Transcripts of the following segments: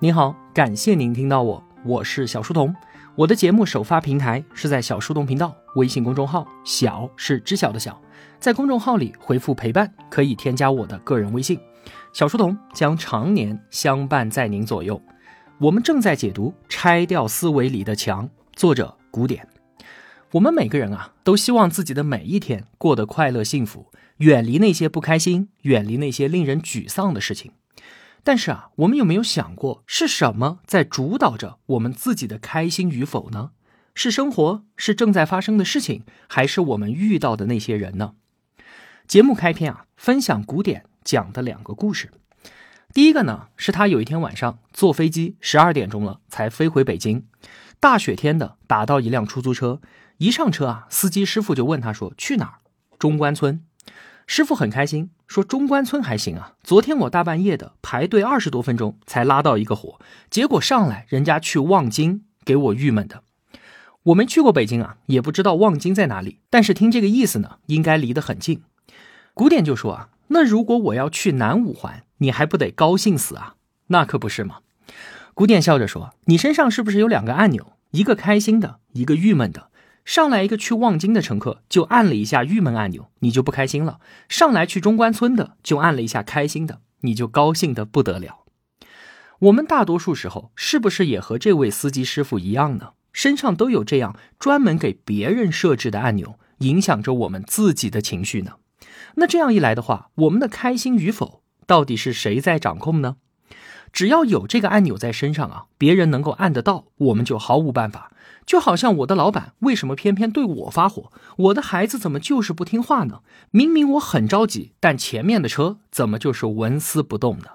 您好，感谢您听到我，我是小书童。我的节目首发平台是在小书童频道微信公众号，小是知晓的小，在公众号里回复陪伴，可以添加我的个人微信。小书童将常年相伴在您左右。我们正在解读《拆掉思维里的墙》，作者古典。我们每个人啊，都希望自己的每一天过得快乐幸福，远离那些不开心，远离那些令人沮丧的事情。但是啊，我们有没有想过，是什么在主导着我们自己的开心与否呢？是生活，是正在发生的事情，还是我们遇到的那些人呢？节目开篇啊，分享古典讲的两个故事。第一个呢，是他有一天晚上坐飞机，十二点钟了才飞回北京，大雪天的打到一辆出租车，一上车啊，司机师傅就问他说：“去哪儿？”中关村。师傅很开心，说：“中关村还行啊，昨天我大半夜的排队二十多分钟才拉到一个火，结果上来人家去望京，给我郁闷的。我没去过北京啊，也不知道望京在哪里，但是听这个意思呢，应该离得很近。”古典就说啊：“那如果我要去南五环，你还不得高兴死啊？那可不是嘛。”古典笑着说：“你身上是不是有两个按钮，一个开心的，一个郁闷的？”上来一个去望京的乘客，就按了一下郁闷按钮，你就不开心了；上来去中关村的，就按了一下开心的，你就高兴的不得了。我们大多数时候是不是也和这位司机师傅一样呢？身上都有这样专门给别人设置的按钮，影响着我们自己的情绪呢？那这样一来的话，我们的开心与否，到底是谁在掌控呢？只要有这个按钮在身上啊，别人能够按得到，我们就毫无办法。就好像我的老板为什么偏偏对我发火？我的孩子怎么就是不听话呢？明明我很着急，但前面的车怎么就是纹丝不动呢？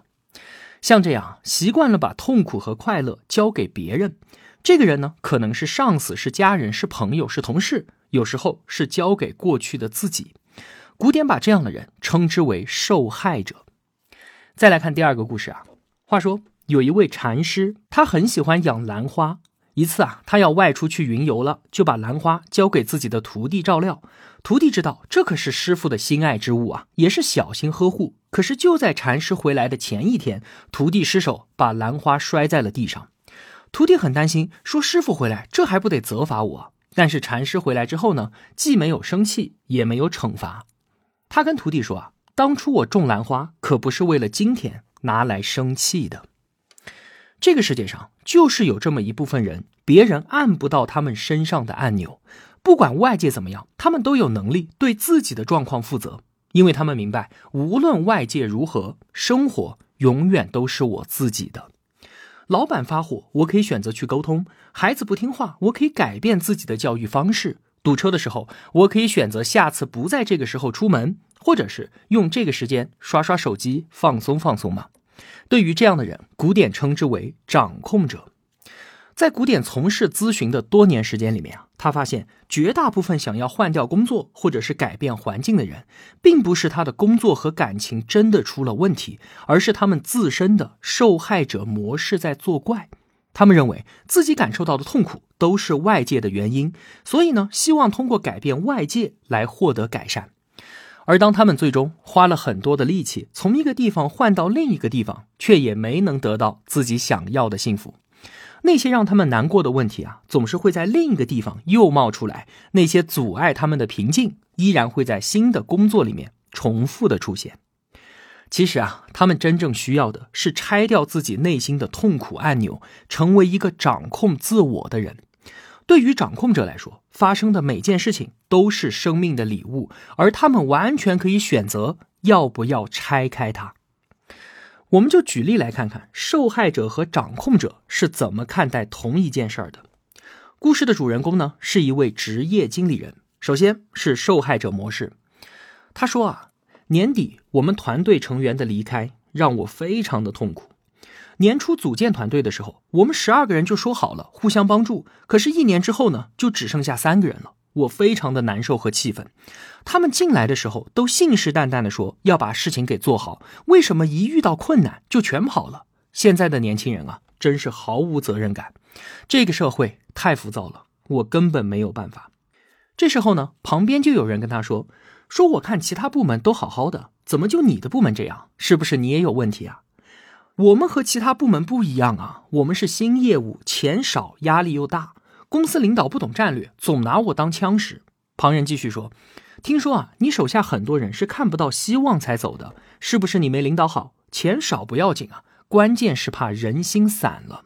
像这样习惯了把痛苦和快乐交给别人，这个人呢，可能是上司、是家人、是朋友、是同事，有时候是交给过去的自己。古典把这样的人称之为受害者。再来看第二个故事啊。话说有一位禅师，他很喜欢养兰花。一次啊，他要外出去云游了，就把兰花交给自己的徒弟照料。徒弟知道这可是师傅的心爱之物啊，也是小心呵护。可是就在禅师回来的前一天，徒弟失手把兰花摔在了地上。徒弟很担心，说：“师傅回来，这还不得责罚我？”但是禅师回来之后呢，既没有生气，也没有惩罚。他跟徒弟说：“啊，当初我种兰花可不是为了今天。”拿来生气的，这个世界上就是有这么一部分人，别人按不到他们身上的按钮，不管外界怎么样，他们都有能力对自己的状况负责，因为他们明白，无论外界如何，生活永远都是我自己的。老板发火，我可以选择去沟通；孩子不听话，我可以改变自己的教育方式；堵车的时候，我可以选择下次不在这个时候出门。或者是用这个时间刷刷手机放松放松嘛？对于这样的人，古典称之为掌控者。在古典从事咨询的多年时间里面啊，他发现绝大部分想要换掉工作或者是改变环境的人，并不是他的工作和感情真的出了问题，而是他们自身的受害者模式在作怪。他们认为自己感受到的痛苦都是外界的原因，所以呢，希望通过改变外界来获得改善。而当他们最终花了很多的力气从一个地方换到另一个地方，却也没能得到自己想要的幸福。那些让他们难过的问题啊，总是会在另一个地方又冒出来；那些阻碍他们的平静，依然会在新的工作里面重复的出现。其实啊，他们真正需要的是拆掉自己内心的痛苦按钮，成为一个掌控自我的人。对于掌控者来说，发生的每件事情都是生命的礼物，而他们完全可以选择要不要拆开它。我们就举例来看看，受害者和掌控者是怎么看待同一件事儿的。故事的主人公呢，是一位职业经理人。首先是受害者模式，他说啊，年底我们团队成员的离开让我非常的痛苦。年初组建团队的时候，我们十二个人就说好了互相帮助。可是，一年之后呢，就只剩下三个人了。我非常的难受和气愤。他们进来的时候都信誓旦旦的说要把事情给做好，为什么一遇到困难就全跑了？现在的年轻人啊，真是毫无责任感。这个社会太浮躁了，我根本没有办法。这时候呢，旁边就有人跟他说：“说我看其他部门都好好的，怎么就你的部门这样？是不是你也有问题啊？”我们和其他部门不一样啊，我们是新业务，钱少，压力又大，公司领导不懂战略，总拿我当枪使。旁人继续说：“听说啊，你手下很多人是看不到希望才走的，是不是你没领导好？钱少不要紧啊，关键是怕人心散了。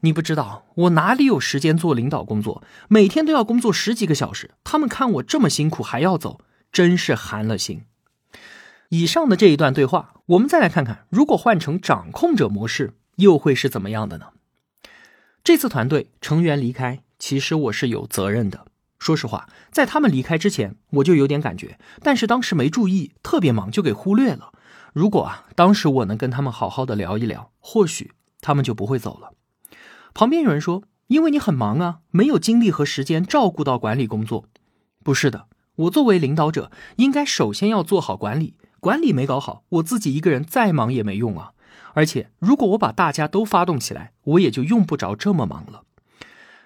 你不知道，我哪里有时间做领导工作？每天都要工作十几个小时，他们看我这么辛苦还要走，真是寒了心。”以上的这一段对话，我们再来看看，如果换成掌控者模式，又会是怎么样的呢？这次团队成员离开，其实我是有责任的。说实话，在他们离开之前，我就有点感觉，但是当时没注意，特别忙，就给忽略了。如果啊，当时我能跟他们好好的聊一聊，或许他们就不会走了。旁边有人说：“因为你很忙啊，没有精力和时间照顾到管理工作。”不是的，我作为领导者，应该首先要做好管理。管理没搞好，我自己一个人再忙也没用啊！而且，如果我把大家都发动起来，我也就用不着这么忙了。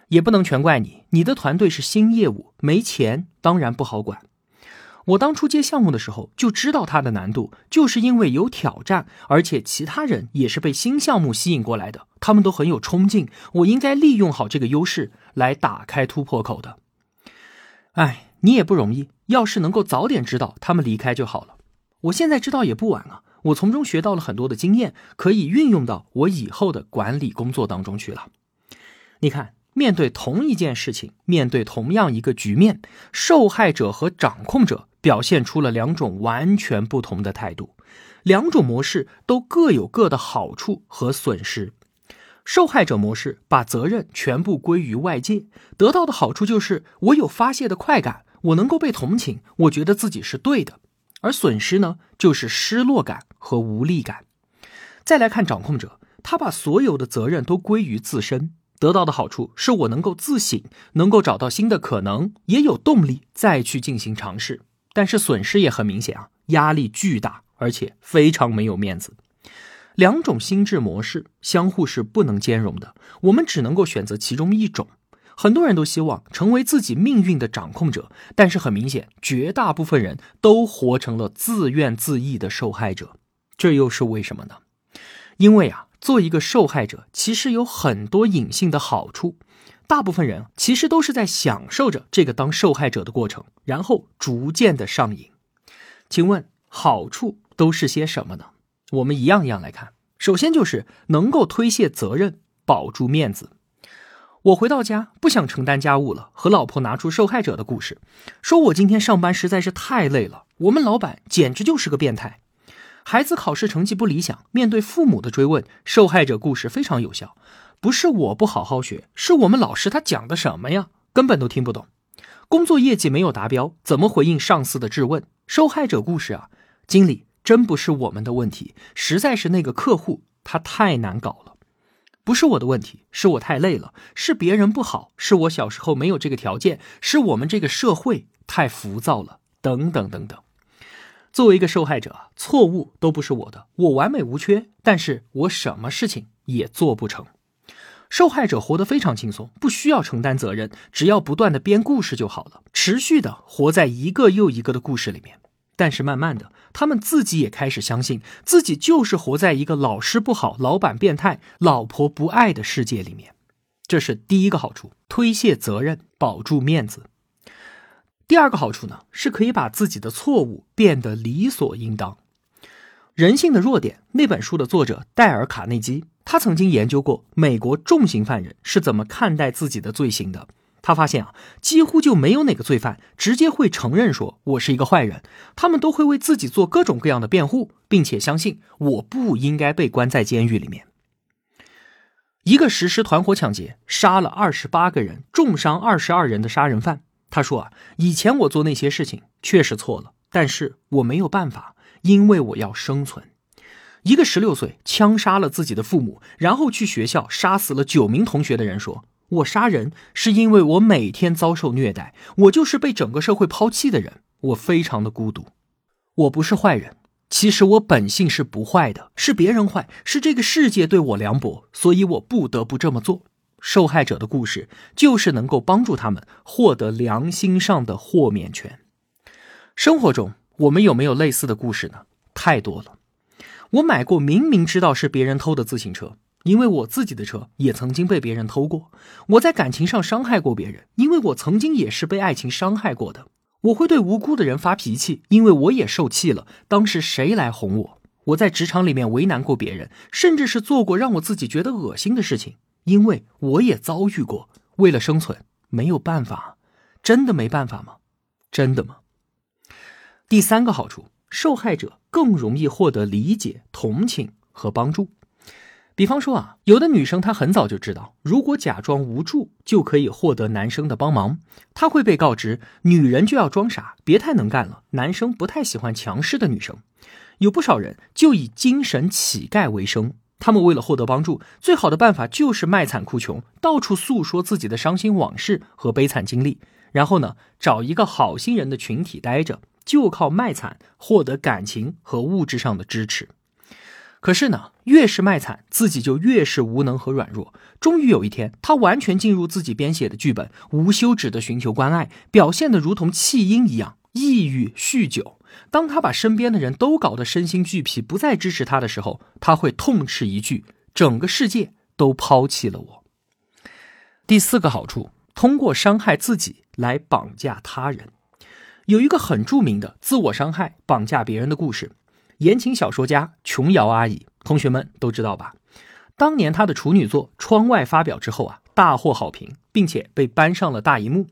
也不能全怪你，你的团队是新业务，没钱，当然不好管。我当初接项目的时候就知道它的难度，就是因为有挑战，而且其他人也是被新项目吸引过来的，他们都很有冲劲，我应该利用好这个优势来打开突破口的。哎，你也不容易，要是能够早点知道他们离开就好了。我现在知道也不晚啊！我从中学到了很多的经验，可以运用到我以后的管理工作当中去了。你看，面对同一件事情，面对同样一个局面，受害者和掌控者表现出了两种完全不同的态度。两种模式都各有各的好处和损失。受害者模式把责任全部归于外界，得到的好处就是我有发泄的快感，我能够被同情，我觉得自己是对的。而损失呢，就是失落感和无力感。再来看掌控者，他把所有的责任都归于自身，得到的好处是我能够自省，能够找到新的可能，也有动力再去进行尝试。但是损失也很明显啊，压力巨大，而且非常没有面子。两种心智模式相互是不能兼容的，我们只能够选择其中一种。很多人都希望成为自己命运的掌控者，但是很明显，绝大部分人都活成了自怨自艾的受害者。这又是为什么呢？因为啊，做一个受害者其实有很多隐性的好处，大部分人其实都是在享受着这个当受害者的过程，然后逐渐的上瘾。请问好处都是些什么呢？我们一样一样来看。首先就是能够推卸责任，保住面子。我回到家不想承担家务了，和老婆拿出受害者的故事，说我今天上班实在是太累了。我们老板简直就是个变态。孩子考试成绩不理想，面对父母的追问，受害者故事非常有效。不是我不好好学，是我们老师他讲的什么呀，根本都听不懂。工作业绩没有达标，怎么回应上司的质问？受害者故事啊，经理真不是我们的问题，实在是那个客户他太难搞了。不是我的问题，是我太累了；是别人不好，是我小时候没有这个条件；是我们这个社会太浮躁了，等等等等。作为一个受害者，错误都不是我的，我完美无缺，但是我什么事情也做不成。受害者活得非常轻松，不需要承担责任，只要不断的编故事就好了，持续的活在一个又一个的故事里面。但是慢慢的，他们自己也开始相信自己就是活在一个老师不好、老板变态、老婆不爱的世界里面。这是第一个好处，推卸责任，保住面子。第二个好处呢，是可以把自己的错误变得理所应当。《人性的弱点》那本书的作者戴尔·卡内基，他曾经研究过美国重刑犯人是怎么看待自己的罪行的。他发现啊，几乎就没有哪个罪犯直接会承认说我是一个坏人，他们都会为自己做各种各样的辩护，并且相信我不应该被关在监狱里面。一个实施团伙抢劫、杀了二十八个人、重伤二十二人的杀人犯，他说啊，以前我做那些事情确实错了，但是我没有办法，因为我要生存。一个十六岁枪杀了自己的父母，然后去学校杀死了九名同学的人说。我杀人是因为我每天遭受虐待，我就是被整个社会抛弃的人，我非常的孤独。我不是坏人，其实我本性是不坏的，是别人坏，是这个世界对我凉薄，所以我不得不这么做。受害者的故事就是能够帮助他们获得良心上的豁免权。生活中我们有没有类似的故事呢？太多了。我买过明明知道是别人偷的自行车，因为我自己的车也曾经被别人偷过。我在感情上伤害过别人，因为我曾经也是被爱情伤害过的。我会对无辜的人发脾气，因为我也受气了。当时谁来哄我？我在职场里面为难过别人，甚至是做过让我自己觉得恶心的事情，因为我也遭遇过。为了生存，没有办法，真的没办法吗？真的吗？第三个好处。受害者更容易获得理解、同情和帮助。比方说啊，有的女生她很早就知道，如果假装无助就可以获得男生的帮忙。她会被告知，女人就要装傻，别太能干了。男生不太喜欢强势的女生。有不少人就以精神乞丐为生，他们为了获得帮助，最好的办法就是卖惨哭穷，到处诉说自己的伤心往事和悲惨经历，然后呢，找一个好心人的群体待着。就靠卖惨获得感情和物质上的支持，可是呢，越是卖惨，自己就越是无能和软弱。终于有一天，他完全进入自己编写的剧本，无休止的寻求关爱，表现的如同弃婴一样，抑郁、酗酒。当他把身边的人都搞得身心俱疲，不再支持他的时候，他会痛斥一句：“整个世界都抛弃了我。”第四个好处，通过伤害自己来绑架他人。有一个很著名的自我伤害、绑架别人的故事，言情小说家琼瑶阿姨，同学们都知道吧？当年她的处女作《窗外》发表之后啊，大获好评，并且被搬上了大荧幕。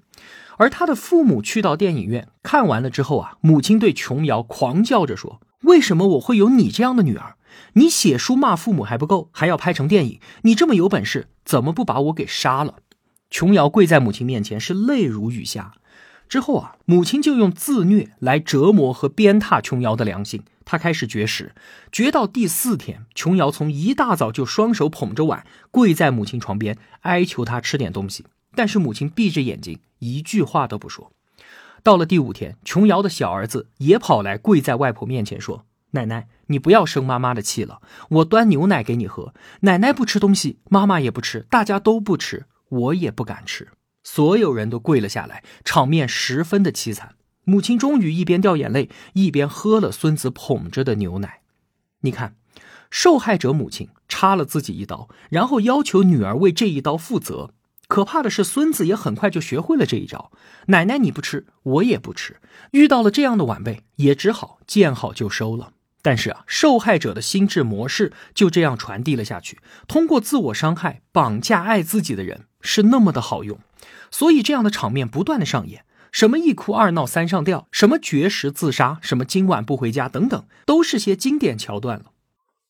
而她的父母去到电影院看完了之后啊，母亲对琼瑶狂叫着说：“为什么我会有你这样的女儿？你写书骂父母还不够，还要拍成电影？你这么有本事，怎么不把我给杀了？”琼瑶跪在母亲面前，是泪如雨下。之后啊，母亲就用自虐来折磨和鞭挞琼瑶的良心。她开始绝食，绝到第四天，琼瑶从一大早就双手捧着碗跪在母亲床边，哀求她吃点东西。但是母亲闭着眼睛，一句话都不说。到了第五天，琼瑶的小儿子也跑来跪在外婆面前说：“奶奶，你不要生妈妈的气了，我端牛奶给你喝。奶奶不吃东西，妈妈也不吃，大家都不吃，我也不敢吃。”所有人都跪了下来，场面十分的凄惨。母亲终于一边掉眼泪，一边喝了孙子捧着的牛奶。你看，受害者母亲插了自己一刀，然后要求女儿为这一刀负责。可怕的是，孙子也很快就学会了这一招。奶奶你不吃，我也不吃。遇到了这样的晚辈，也只好见好就收了。但是啊，受害者的心智模式就这样传递了下去，通过自我伤害绑架爱自己的人是那么的好用。所以，这样的场面不断的上演，什么一哭二闹三上吊，什么绝食自杀，什么今晚不回家，等等，都是些经典桥段了。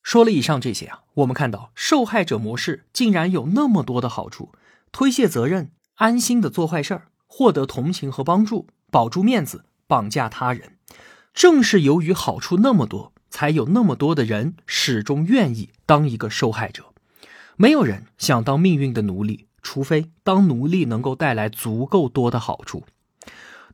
说了以上这些啊，我们看到受害者模式竟然有那么多的好处：推卸责任、安心的做坏事儿、获得同情和帮助、保住面子、绑架他人。正是由于好处那么多，才有那么多的人始终愿意当一个受害者。没有人想当命运的奴隶。除非当奴隶能够带来足够多的好处，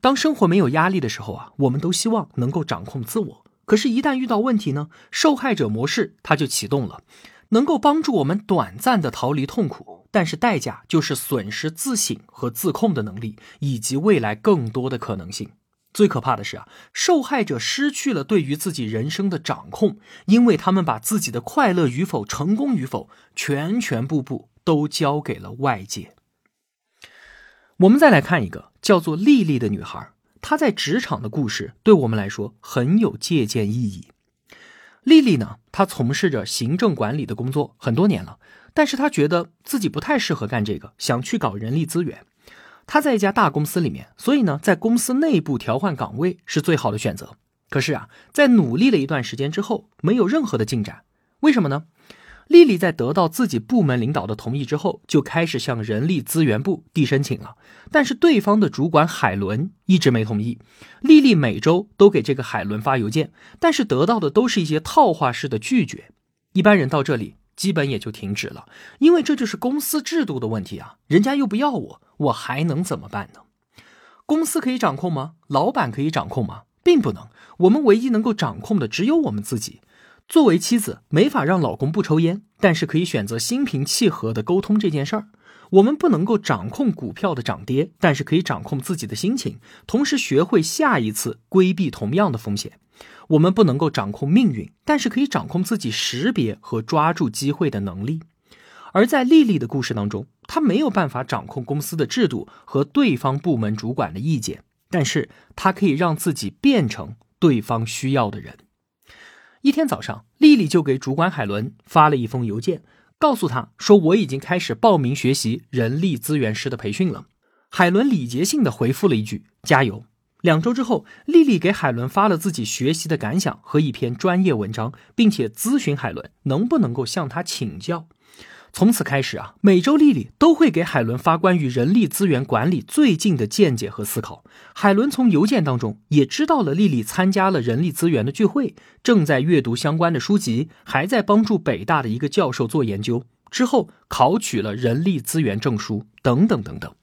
当生活没有压力的时候啊，我们都希望能够掌控自我。可是，一旦遇到问题呢，受害者模式它就启动了，能够帮助我们短暂的逃离痛苦，但是代价就是损失自省和自控的能力，以及未来更多的可能性。最可怕的是啊，受害者失去了对于自己人生的掌控，因为他们把自己的快乐与否、成功与否，全全部部。都交给了外界。我们再来看一个叫做丽丽的女孩，她在职场的故事对我们来说很有借鉴意义。丽丽呢，她从事着行政管理的工作很多年了，但是她觉得自己不太适合干这个，想去搞人力资源。他在一家大公司里面，所以呢，在公司内部调换岗位是最好的选择。可是啊，在努力了一段时间之后，没有任何的进展。为什么呢？丽丽在得到自己部门领导的同意之后，就开始向人力资源部递申请了。但是对方的主管海伦一直没同意。丽丽每周都给这个海伦发邮件，但是得到的都是一些套话式的拒绝。一般人到这里基本也就停止了，因为这就是公司制度的问题啊！人家又不要我，我还能怎么办呢？公司可以掌控吗？老板可以掌控吗？并不能。我们唯一能够掌控的只有我们自己。作为妻子，没法让老公不抽烟，但是可以选择心平气和的沟通这件事儿。我们不能够掌控股票的涨跌，但是可以掌控自己的心情，同时学会下一次规避同样的风险。我们不能够掌控命运，但是可以掌控自己识别和抓住机会的能力。而在丽丽的故事当中，她没有办法掌控公司的制度和对方部门主管的意见，但是她可以让自己变成对方需要的人。一天早上，丽丽就给主管海伦发了一封邮件。告诉他说我已经开始报名学习人力资源师的培训了。海伦礼节性的回复了一句“加油”。两周之后，丽丽给海伦发了自己学习的感想和一篇专业文章，并且咨询海伦能不能够向他请教。从此开始啊，每周丽丽都会给海伦发关于人力资源管理最近的见解和思考。海伦从邮件当中也知道了丽丽参加了人力资源的聚会，正在阅读相关的书籍，还在帮助北大的一个教授做研究，之后考取了人力资源证书等等等等。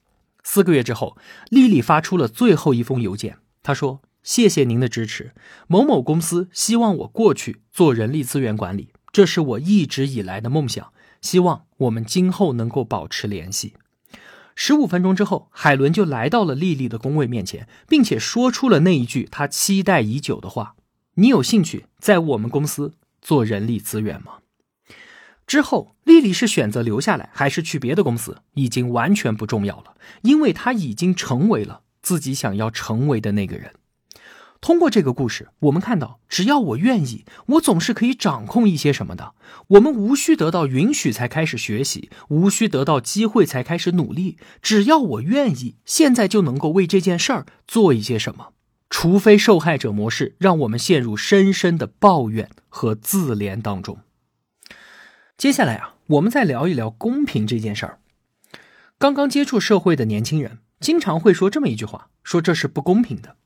四个月之后，丽丽发出了最后一封邮件，她说：“谢谢您的支持，某某公司希望我过去做人力资源管理，这是我一直以来的梦想。”希望我们今后能够保持联系。十五分钟之后，海伦就来到了丽丽的工位面前，并且说出了那一句他期待已久的话：“你有兴趣在我们公司做人力资源吗？”之后，丽丽是选择留下来，还是去别的公司，已经完全不重要了，因为她已经成为了自己想要成为的那个人。通过这个故事，我们看到，只要我愿意，我总是可以掌控一些什么的。我们无需得到允许才开始学习，无需得到机会才开始努力。只要我愿意，现在就能够为这件事儿做一些什么。除非受害者模式让我们陷入深深的抱怨和自怜当中。接下来啊，我们再聊一聊公平这件事儿。刚刚接触社会的年轻人经常会说这么一句话：说这是不公平的。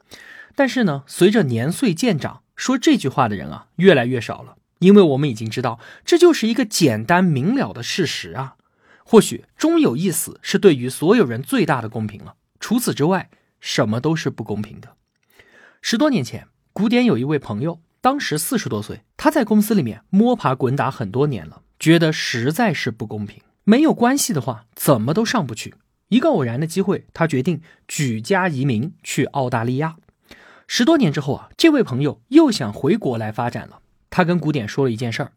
但是呢，随着年岁渐长，说这句话的人啊越来越少了，因为我们已经知道这就是一个简单明了的事实啊。或许终有一死是对于所有人最大的公平了，除此之外，什么都是不公平的。十多年前，古典有一位朋友，当时四十多岁，他在公司里面摸爬滚打很多年了，觉得实在是不公平。没有关系的话，怎么都上不去。一个偶然的机会，他决定举家移民去澳大利亚。十多年之后啊，这位朋友又想回国来发展了。他跟古典说了一件事儿，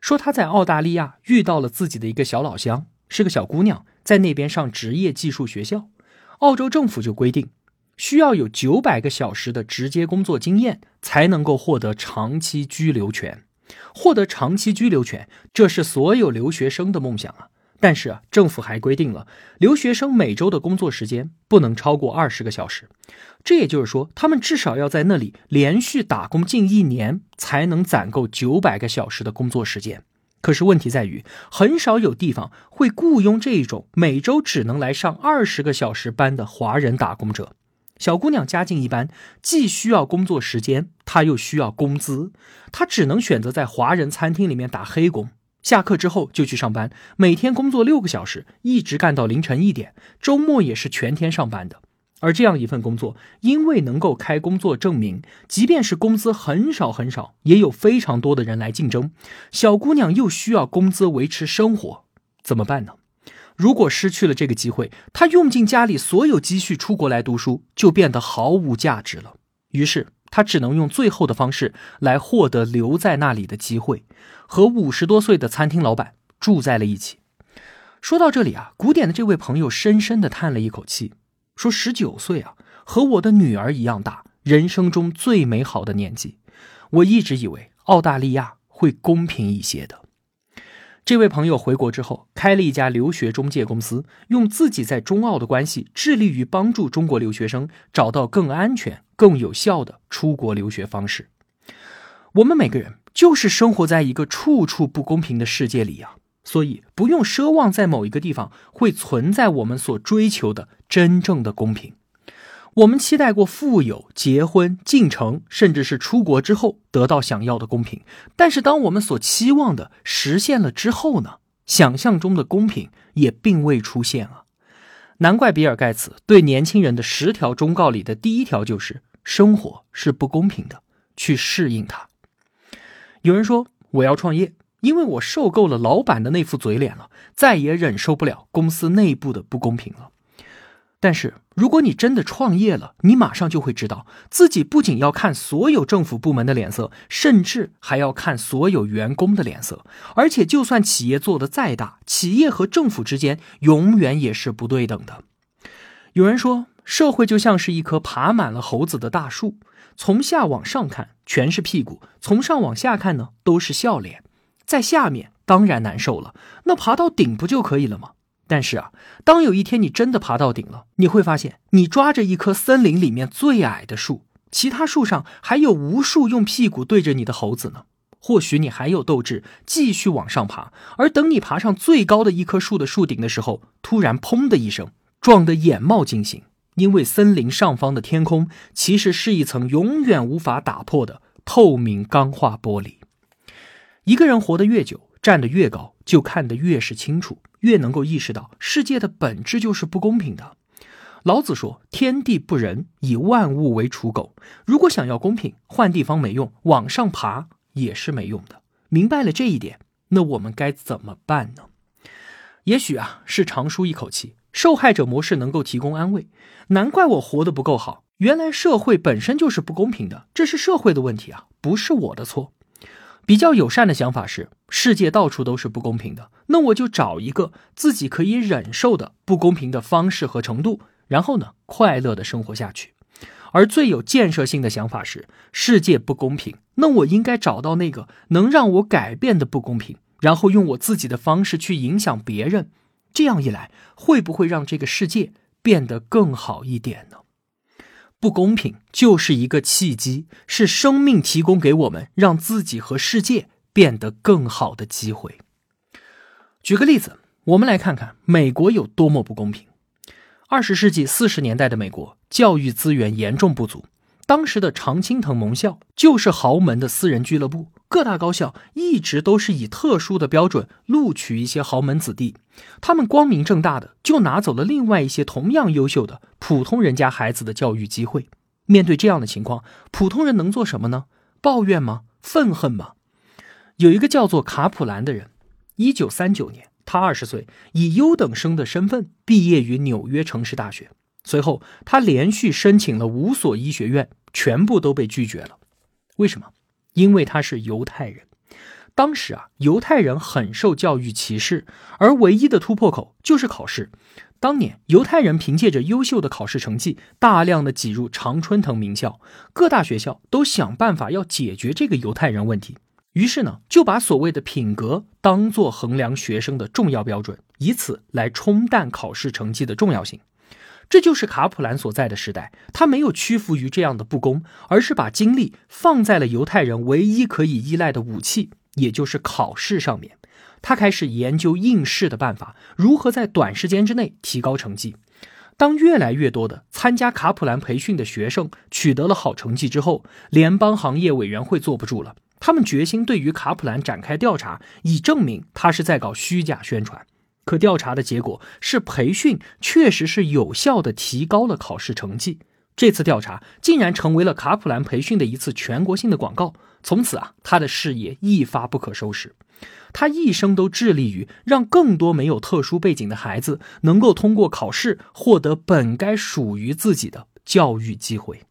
说他在澳大利亚遇到了自己的一个小老乡，是个小姑娘，在那边上职业技术学校。澳洲政府就规定，需要有九百个小时的直接工作经验，才能够获得长期居留权。获得长期居留权，这是所有留学生的梦想啊。但是啊，政府还规定了，留学生每周的工作时间不能超过二十个小时。这也就是说，他们至少要在那里连续打工近一年，才能攒够九百个小时的工作时间。可是问题在于，很少有地方会雇佣这种每周只能来上二十个小时班的华人打工者。小姑娘家境一般，既需要工作时间，她又需要工资，她只能选择在华人餐厅里面打黑工。下课之后就去上班，每天工作六个小时，一直干到凌晨一点，周末也是全天上班的。而这样一份工作，因为能够开工作证明，即便是工资很少很少，也有非常多的人来竞争。小姑娘又需要工资维持生活，怎么办呢？如果失去了这个机会，她用尽家里所有积蓄出国来读书，就变得毫无价值了。于是。他只能用最后的方式来获得留在那里的机会，和五十多岁的餐厅老板住在了一起。说到这里啊，古典的这位朋友深深的叹了一口气，说：“十九岁啊，和我的女儿一样大，人生中最美好的年纪。我一直以为澳大利亚会公平一些的。”这位朋友回国之后，开了一家留学中介公司，用自己在中澳的关系，致力于帮助中国留学生找到更安全、更有效的出国留学方式。我们每个人就是生活在一个处处不公平的世界里呀，所以不用奢望在某一个地方会存在我们所追求的真正的公平。我们期待过富有、结婚、进城，甚至是出国之后得到想要的公平。但是，当我们所期望的实现了之后呢？想象中的公平也并未出现啊！难怪比尔盖茨对年轻人的十条忠告里的第一条就是：生活是不公平的，去适应它。有人说我要创业，因为我受够了老板的那副嘴脸了，再也忍受不了公司内部的不公平了。但是，如果你真的创业了，你马上就会知道自己不仅要看所有政府部门的脸色，甚至还要看所有员工的脸色。而且，就算企业做得再大，企业和政府之间永远也是不对等的。有人说，社会就像是一棵爬满了猴子的大树，从下往上看全是屁股，从上往下看呢都是笑脸。在下面当然难受了，那爬到顶不就可以了吗？但是啊，当有一天你真的爬到顶了，你会发现你抓着一棵森林里面最矮的树，其他树上还有无数用屁股对着你的猴子呢。或许你还有斗志继续往上爬，而等你爬上最高的一棵树的树顶的时候，突然砰的一声，撞得眼冒金星，因为森林上方的天空其实是一层永远无法打破的透明钢化玻璃。一个人活得越久，站得越高，就看得越是清楚。越能够意识到世界的本质就是不公平的。老子说：“天地不仁，以万物为刍狗。”如果想要公平，换地方没用，往上爬也是没用的。明白了这一点，那我们该怎么办呢？也许啊，是长舒一口气，受害者模式能够提供安慰。难怪我活得不够好，原来社会本身就是不公平的，这是社会的问题啊，不是我的错。比较友善的想法是，世界到处都是不公平的，那我就找一个自己可以忍受的不公平的方式和程度，然后呢，快乐的生活下去。而最有建设性的想法是，世界不公平，那我应该找到那个能让我改变的不公平，然后用我自己的方式去影响别人。这样一来，会不会让这个世界变得更好一点呢？不公平就是一个契机，是生命提供给我们让自己和世界变得更好的机会。举个例子，我们来看看美国有多么不公平。二十世纪四十年代的美国，教育资源严重不足。当时的常青藤盟校就是豪门的私人俱乐部，各大高校一直都是以特殊的标准录取一些豪门子弟，他们光明正大的就拿走了另外一些同样优秀的普通人家孩子的教育机会。面对这样的情况，普通人能做什么呢？抱怨吗？愤恨吗？有一个叫做卡普兰的人，一九三九年，他二十岁，以优等生的身份毕业于纽约城市大学。随后，他连续申请了五所医学院，全部都被拒绝了。为什么？因为他是犹太人。当时啊，犹太人很受教育歧视，而唯一的突破口就是考试。当年，犹太人凭借着优秀的考试成绩，大量的挤入常春藤名校。各大学校都想办法要解决这个犹太人问题，于是呢，就把所谓的品格当做衡量学生的重要标准，以此来冲淡考试成绩的重要性。这就是卡普兰所在的时代，他没有屈服于这样的不公，而是把精力放在了犹太人唯一可以依赖的武器，也就是考试上面。他开始研究应试的办法，如何在短时间之内提高成绩。当越来越多的参加卡普兰培训的学生取得了好成绩之后，联邦行业委员会坐不住了，他们决心对于卡普兰展开调查，以证明他是在搞虚假宣传。可调查的结果是，培训确实是有效的提高了考试成绩。这次调查竟然成为了卡普兰培训的一次全国性的广告。从此啊，他的事业一发不可收拾。他一生都致力于让更多没有特殊背景的孩子能够通过考试获得本该属于自己的教育机会。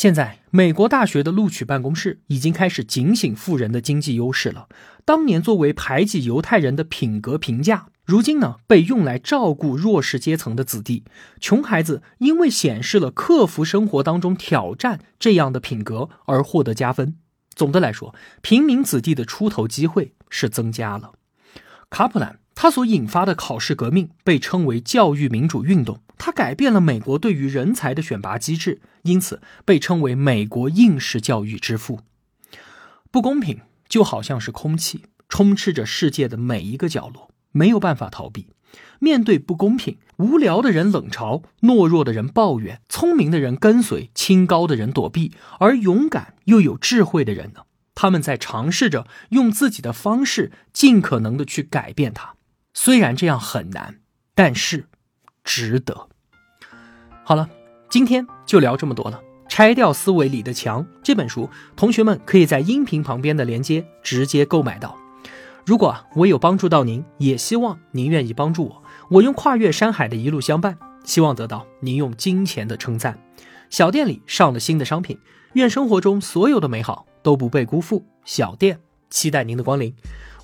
现在，美国大学的录取办公室已经开始警醒富人的经济优势了。当年作为排挤犹太人的品格评价，如今呢被用来照顾弱势阶层的子弟。穷孩子因为显示了克服生活当中挑战这样的品格而获得加分。总的来说，平民子弟的出头机会是增加了。卡普兰他所引发的考试革命被称为教育民主运动。它改变了美国对于人才的选拔机制，因此被称为美国应试教育之父。不公平就好像是空气，充斥着世界的每一个角落，没有办法逃避。面对不公平，无聊的人冷嘲，懦弱的人抱怨，聪明的人跟随，清高的人躲避，而勇敢又有智慧的人呢？他们在尝试着用自己的方式，尽可能的去改变它。虽然这样很难，但是值得。好了，今天就聊这么多了。拆掉思维里的墙这本书，同学们可以在音频旁边的链接直接购买到。如果我有帮助到您，也希望您愿意帮助我。我用跨越山海的一路相伴，希望得到您用金钱的称赞。小店里上了新的商品，愿生活中所有的美好都不被辜负。小店期待您的光临。